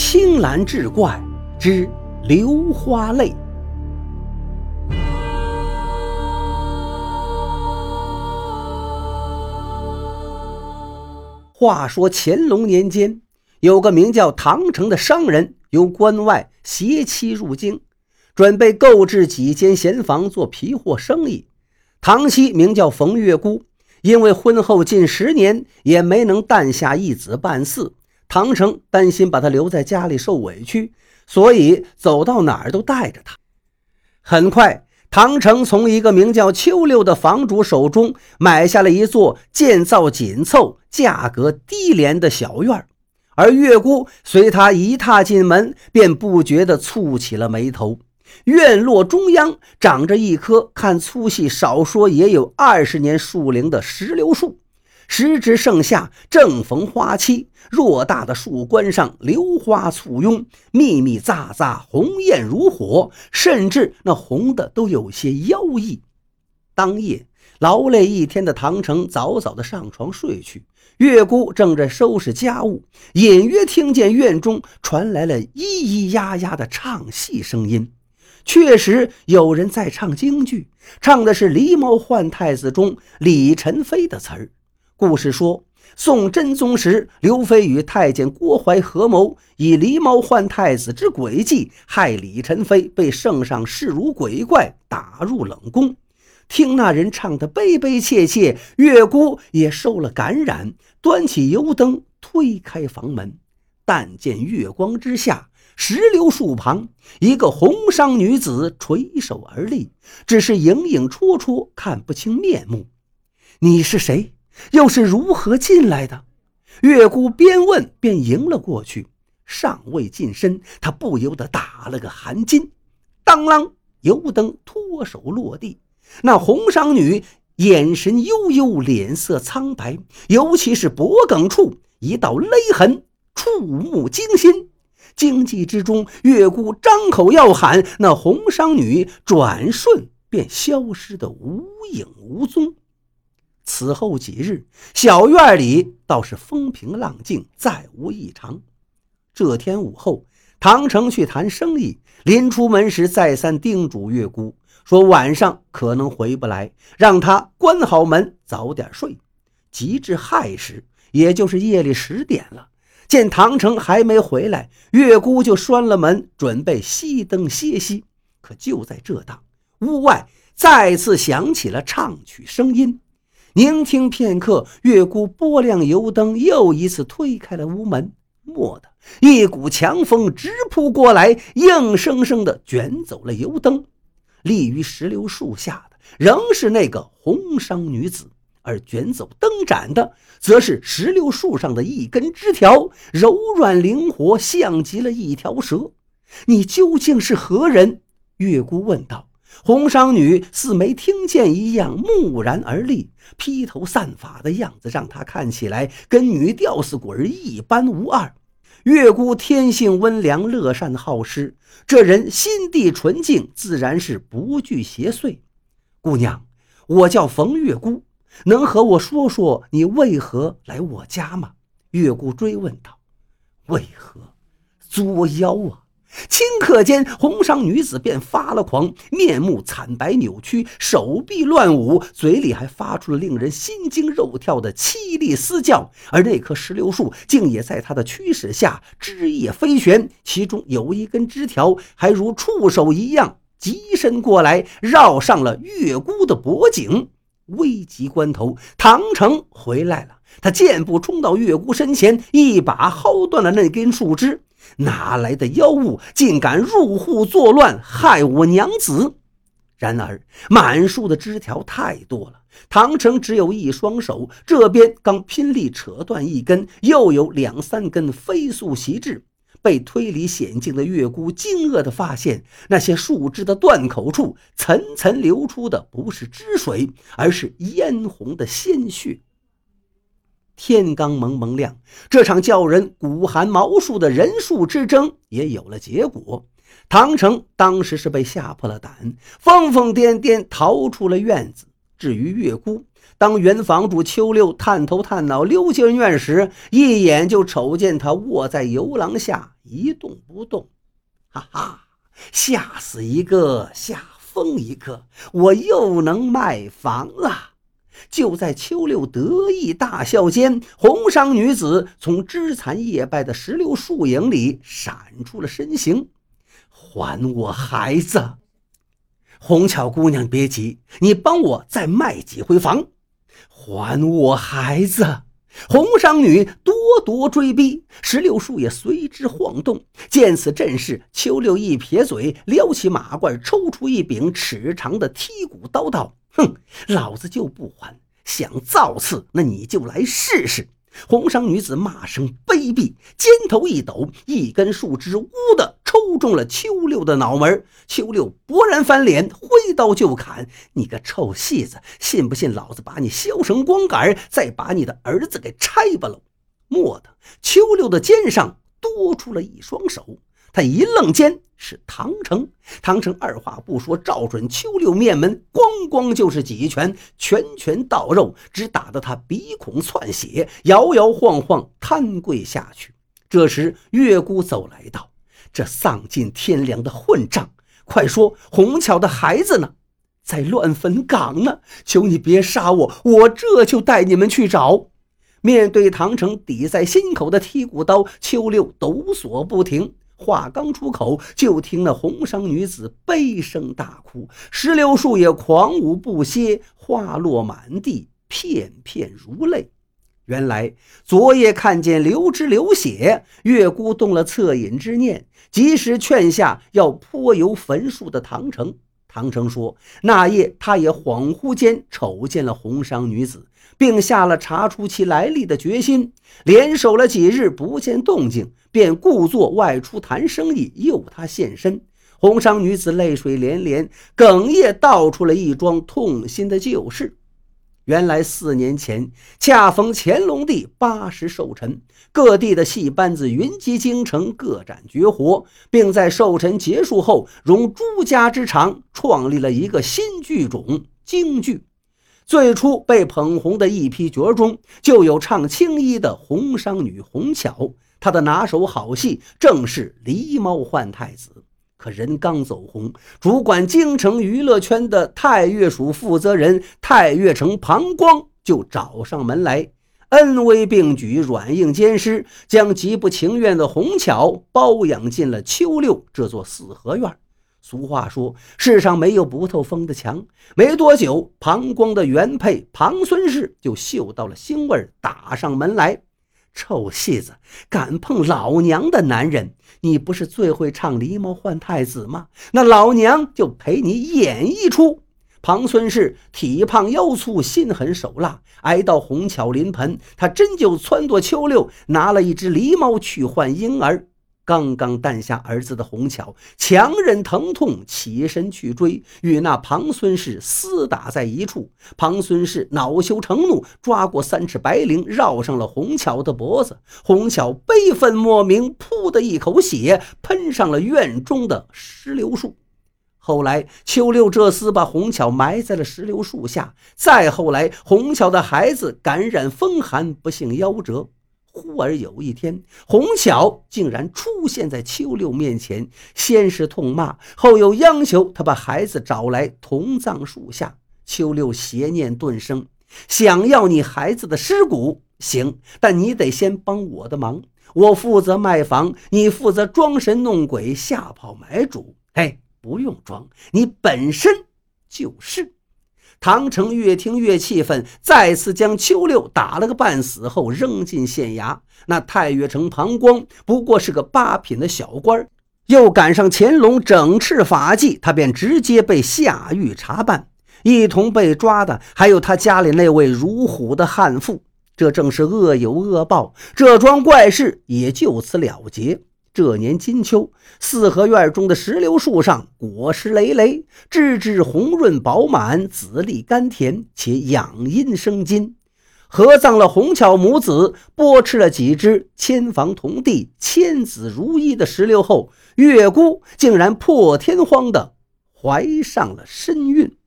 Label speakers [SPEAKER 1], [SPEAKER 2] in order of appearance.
[SPEAKER 1] 青蓝志怪之流花泪。话说乾隆年间，有个名叫唐成的商人，由关外携妻入京，准备购置几间闲房做皮货生意。唐妻名叫冯月姑，因为婚后近十年也没能诞下一子半嗣，唐城担心把她留在家里受委屈，所以走到哪儿都带着她。很快，唐城从一个名叫秋六的房主手中买下了一座建造紧凑、价格低廉的小院而月姑随他一踏进门，便不觉地蹙起了眉头。院落中央长着一棵看粗细少说也有二十年树龄的石榴树，时值盛夏，正逢花期，偌大的树冠上榴花簇拥，密密匝匝，红艳如火，甚至那红的都有些妖异。当夜劳累一天的唐成早早的上床睡去，月姑正在收拾家务，隐约听见院中传来了咿咿呀呀的唱戏声音。确实有人在唱京剧，唱的是《狸猫换太子》中李晨飞的词儿。故事说，宋真宗时，刘飞与太监郭槐合谋，以狸猫换太子之诡计害李宸妃，被圣上视如鬼怪，打入冷宫。听那人唱得悲悲切切，月姑也受了感染，端起油灯推开房门，但见月光之下。石榴树旁，一个红裳女子垂手而立，只是影影绰绰，看不清面目。你是谁？又是如何进来的？月姑边问边迎了过去。尚未近身，她不由得打了个寒噤。当啷，油灯脱手落地。那红裳女眼神悠悠，脸色苍白，尤其是脖颈处一道勒痕，触目惊心。惊悸之中，月姑张口要喊，那红裳女转瞬便消失得无影无踪。此后几日，小院里倒是风平浪静，再无异常。这天午后，唐成去谈生意，临出门时再三叮嘱月姑，说晚上可能回不来，让她关好门，早点睡。及至亥时，也就是夜里十点了。见唐成还没回来，月姑就拴了门，准备熄灯歇息。可就在这当，屋外再次响起了唱曲声音。凝听片刻，月姑拨亮油灯，又一次推开了屋门。蓦地，一股强风直扑过来，硬生生地卷走了油灯。立于石榴树下的，仍是那个红裳女子。而卷走灯盏的，则是石榴树上的一根枝条，柔软灵活，像极了一条蛇。你究竟是何人？月姑问道。红裳女似没听见一样，木然而立，披头散发的样子，让她看起来跟女吊死鬼一般无二。月姑天性温良，乐善好施，这人心地纯净，自然是不惧邪祟。姑娘，我叫冯月姑。能和我说说你为何来我家吗？月姑追问道。为何作妖啊？顷刻间，红裳女子便发了狂，面目惨白扭曲，手臂乱舞，嘴里还发出了令人心惊肉跳的凄厉嘶叫。而那棵石榴树竟也在她的驱使下枝叶飞旋，其中有一根枝条还如触手一样急伸过来，绕上了月姑的脖颈。危急关头，唐城回来了。他箭步冲到月姑身前，一把薅断了那根树枝。哪来的妖物，竟敢入户作乱，害我娘子？然而满树的枝条太多了，唐成只有一双手，这边刚拼力扯断一根，又有两三根飞速袭至。被推离险境的月姑惊愕地发现，那些树枝的断口处层层流出的不是汁水，而是嫣红的鲜血。天刚蒙蒙亮，这场叫人骨寒毛竖的人数之争也有了结果。唐成当时是被吓破了胆，疯疯癫癫逃出了院子。至于月姑，当原房主秋六探头探脑溜进院时，一眼就瞅见他卧在游廊下一动不动。哈哈，吓死一个，吓疯一个，我又能卖房了！就在秋六得意大笑间，红裳女子从枝残叶败的石榴树影里闪出了身形。还我孩子！红巧姑娘，别急，你帮我再卖几回房。还我孩子！红裳女咄咄追逼，石榴树也随之晃动。见此阵势，秋六一撇嘴，撩起马褂，抽出一柄尺长的剔骨刀，道：“哼，老子就不还！想造次，那你就来试试。”红裳女子骂声卑鄙，肩头一抖，一根树枝“呜”的抽中了秋六的脑门。秋六勃然翻脸，挥刀就砍：“你个臭戏子，信不信老子把你削成光杆，再把你的儿子给拆吧喽！”蓦地，秋六的肩上多出了一双手。他一愣间，是唐成。唐成二话不说，照准秋六面门，咣咣就是几拳，拳拳到肉，只打得他鼻孔窜血，摇摇晃晃瘫跪下去。这时，月姑走来道：“这丧尽天良的混账，快说红巧的孩子呢？在乱坟岗呢！求你别杀我，我这就带你们去找。”面对唐成抵在心口的剔骨刀，秋六抖擞不停。话刚出口，就听那红裳女子悲声大哭，石榴树也狂舞不歇，花落满地，片片如泪。原来昨夜看见流汁流血，月姑动了恻隐之念，及时劝下要泼油焚树的唐城。唐城说，那夜他也恍惚间瞅见了红裳女子。并下了查出其来历的决心，连守了几日不见动静，便故作外出谈生意诱他现身。红裳女子泪水连连，哽咽道出了一桩痛心的旧事。原来四年前恰逢乾隆帝八十寿辰，各地的戏班子云集京城，各展绝活，并在寿辰结束后，融诸家之长，创立了一个新剧种——京剧。最初被捧红的一批角中，就有唱青衣的红裳女红巧，她的拿手好戏正是《狸猫换太子》。可人刚走红，主管京城娱乐圈的太岳署负责人太岳城庞光就找上门来，恩威并举，软硬兼施，将极不情愿的红巧包养进了秋六这座四合院。俗话说：“世上没有不透风的墙。”没多久，庞光的原配庞孙氏就嗅到了腥味，打上门来：“臭戏子，敢碰老娘的男人！你不是最会唱狸猫换太子吗？那老娘就陪你演一出。”庞孙氏体胖腰粗，心狠手辣，挨到红巧临盆，他真就撺掇秋六拿了一只狸猫去换婴儿。刚刚诞下儿子的红巧强忍疼痛起身去追，与那庞孙氏厮打在一处。庞孙氏恼羞成怒，抓过三尺白绫绕上了红巧的脖子。红巧悲愤莫名，噗的一口血喷上了院中的石榴树。后来秋六这厮把红巧埋在了石榴树下。再后来，红巧的孩子感染风寒，不幸夭折。忽而有一天，红巧竟然出现在秋六面前，先是痛骂，后又央求他把孩子找来同葬树下。秋六邪念顿生，想要你孩子的尸骨，行，但你得先帮我的忙。我负责卖房，你负责装神弄鬼，吓跑买主。嘿，不用装，你本身就是。唐成越听越气愤，再次将秋六打了个半死后扔进县衙。那太岳城庞光不过是个八品的小官，又赶上乾隆整治法纪，他便直接被下狱查办。一同被抓的还有他家里那位如虎的悍妇。这正是恶有恶报，这桩怪事也就此了结。这年金秋，四合院中的石榴树上果实累累，枝枝红润饱满，籽粒甘甜，且养阴生津。合葬了红巧母子，剥吃了几只千房同地、千子如一的石榴后，月姑竟然破天荒的怀上了身孕。